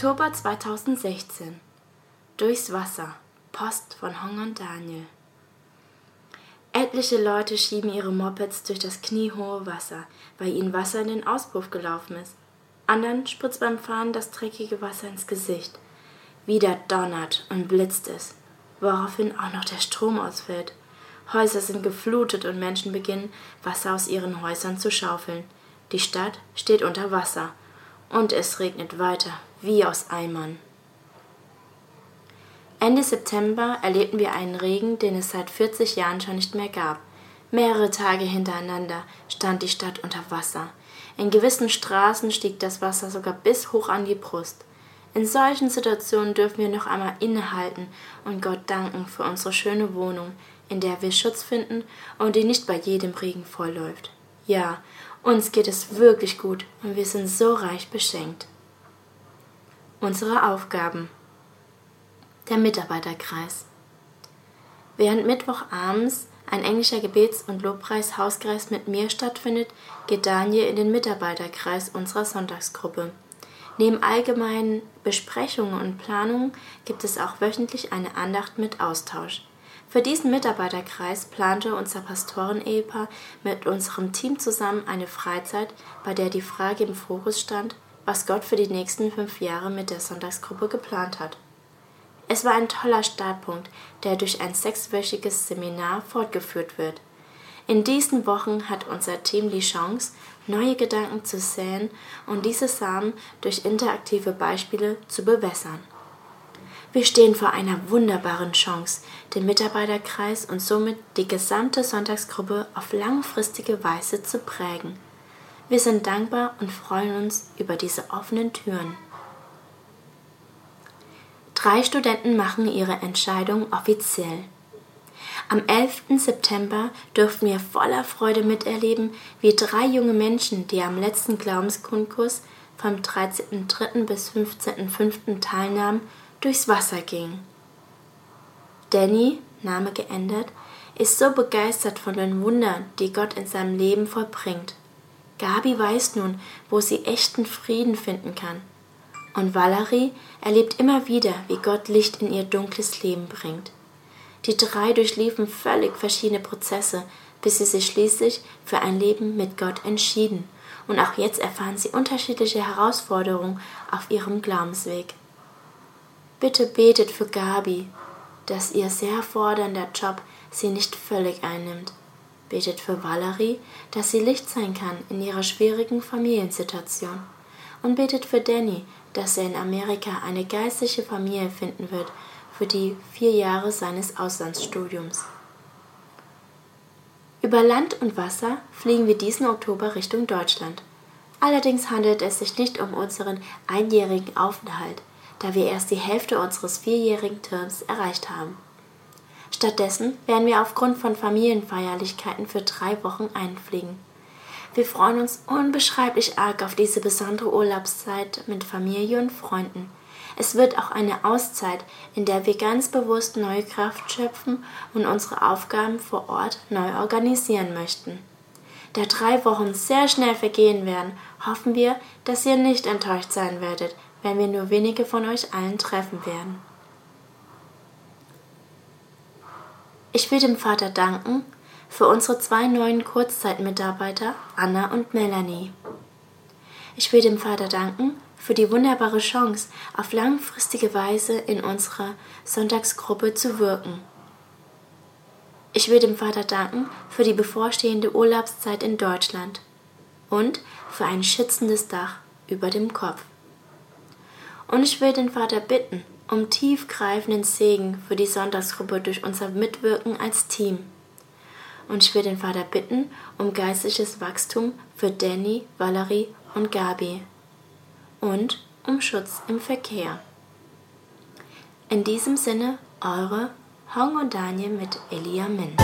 Oktober 2016 Durchs Wasser Post von Hong und Daniel Etliche Leute schieben ihre Mopeds durch das kniehohe Wasser, weil ihnen Wasser in den Auspuff gelaufen ist. Andern spritzt beim Fahren das dreckige Wasser ins Gesicht. Wieder donnert und blitzt es, woraufhin auch noch der Strom ausfällt. Häuser sind geflutet und Menschen beginnen, Wasser aus ihren Häusern zu schaufeln. Die Stadt steht unter Wasser. Und es regnet weiter, wie aus Eimern. Ende September erlebten wir einen Regen, den es seit 40 Jahren schon nicht mehr gab. Mehrere Tage hintereinander stand die Stadt unter Wasser. In gewissen Straßen stieg das Wasser sogar bis hoch an die Brust. In solchen Situationen dürfen wir noch einmal innehalten und Gott danken für unsere schöne Wohnung, in der wir Schutz finden und die nicht bei jedem Regen vollläuft. Ja, uns geht es wirklich gut und wir sind so reich beschenkt. Unsere Aufgaben. Der Mitarbeiterkreis. Während Mittwochabends ein englischer Gebets- und Lobpreis-Hauskreis mit mir stattfindet, geht Daniel in den Mitarbeiterkreis unserer Sonntagsgruppe. Neben allgemeinen Besprechungen und Planungen gibt es auch wöchentlich eine Andacht mit Austausch. Für diesen Mitarbeiterkreis plante unser Pastoren-Ehepaar mit unserem Team zusammen eine Freizeit, bei der die Frage im Fokus stand, was Gott für die nächsten fünf Jahre mit der Sonntagsgruppe geplant hat. Es war ein toller Startpunkt, der durch ein sechswöchiges Seminar fortgeführt wird. In diesen Wochen hat unser Team die Chance, neue Gedanken zu säen und diese Samen durch interaktive Beispiele zu bewässern. Wir stehen vor einer wunderbaren Chance, den Mitarbeiterkreis und somit die gesamte Sonntagsgruppe auf langfristige Weise zu prägen. Wir sind dankbar und freuen uns über diese offenen Türen. Drei Studenten machen ihre Entscheidung offiziell. Am 11. September durften wir voller Freude miterleben, wie drei junge Menschen, die am letzten Glaubenskundkurs vom 13.03. bis 15.05. teilnahmen, durchs Wasser ging. Danny, Name geändert, ist so begeistert von den Wundern, die Gott in seinem Leben vollbringt. Gabi weiß nun, wo sie echten Frieden finden kann. Und Valerie erlebt immer wieder, wie Gott Licht in ihr dunkles Leben bringt. Die drei durchliefen völlig verschiedene Prozesse, bis sie sich schließlich für ein Leben mit Gott entschieden. Und auch jetzt erfahren sie unterschiedliche Herausforderungen auf ihrem Glaubensweg. Bitte betet für Gabi, dass ihr sehr fordernder Job sie nicht völlig einnimmt. Betet für Valerie, dass sie Licht sein kann in ihrer schwierigen Familiensituation. Und betet für Danny, dass er in Amerika eine geistliche Familie finden wird für die vier Jahre seines Auslandsstudiums. Über Land und Wasser fliegen wir diesen Oktober Richtung Deutschland. Allerdings handelt es sich nicht um unseren einjährigen Aufenthalt, da wir erst die Hälfte unseres vierjährigen Terms erreicht haben. Stattdessen werden wir aufgrund von Familienfeierlichkeiten für drei Wochen einfliegen. Wir freuen uns unbeschreiblich arg auf diese besondere Urlaubszeit mit Familie und Freunden. Es wird auch eine Auszeit, in der wir ganz bewusst neue Kraft schöpfen und unsere Aufgaben vor Ort neu organisieren möchten. Da drei Wochen sehr schnell vergehen werden, hoffen wir, dass ihr nicht enttäuscht sein werdet, wenn wir nur wenige von euch allen treffen werden. Ich will dem Vater danken für unsere zwei neuen Kurzzeitmitarbeiter Anna und Melanie. Ich will dem Vater danken für die wunderbare Chance, auf langfristige Weise in unserer Sonntagsgruppe zu wirken. Ich will dem Vater danken für die bevorstehende Urlaubszeit in Deutschland und für ein schützendes Dach über dem Kopf. Und ich will den Vater bitten um tiefgreifenden Segen für die Sonntagsgruppe durch unser Mitwirken als Team. Und ich will den Vater bitten um geistliches Wachstum für Danny, Valerie und Gabi. Und um Schutz im Verkehr. In diesem Sinne, eure Hong und Daniel mit Elia Min.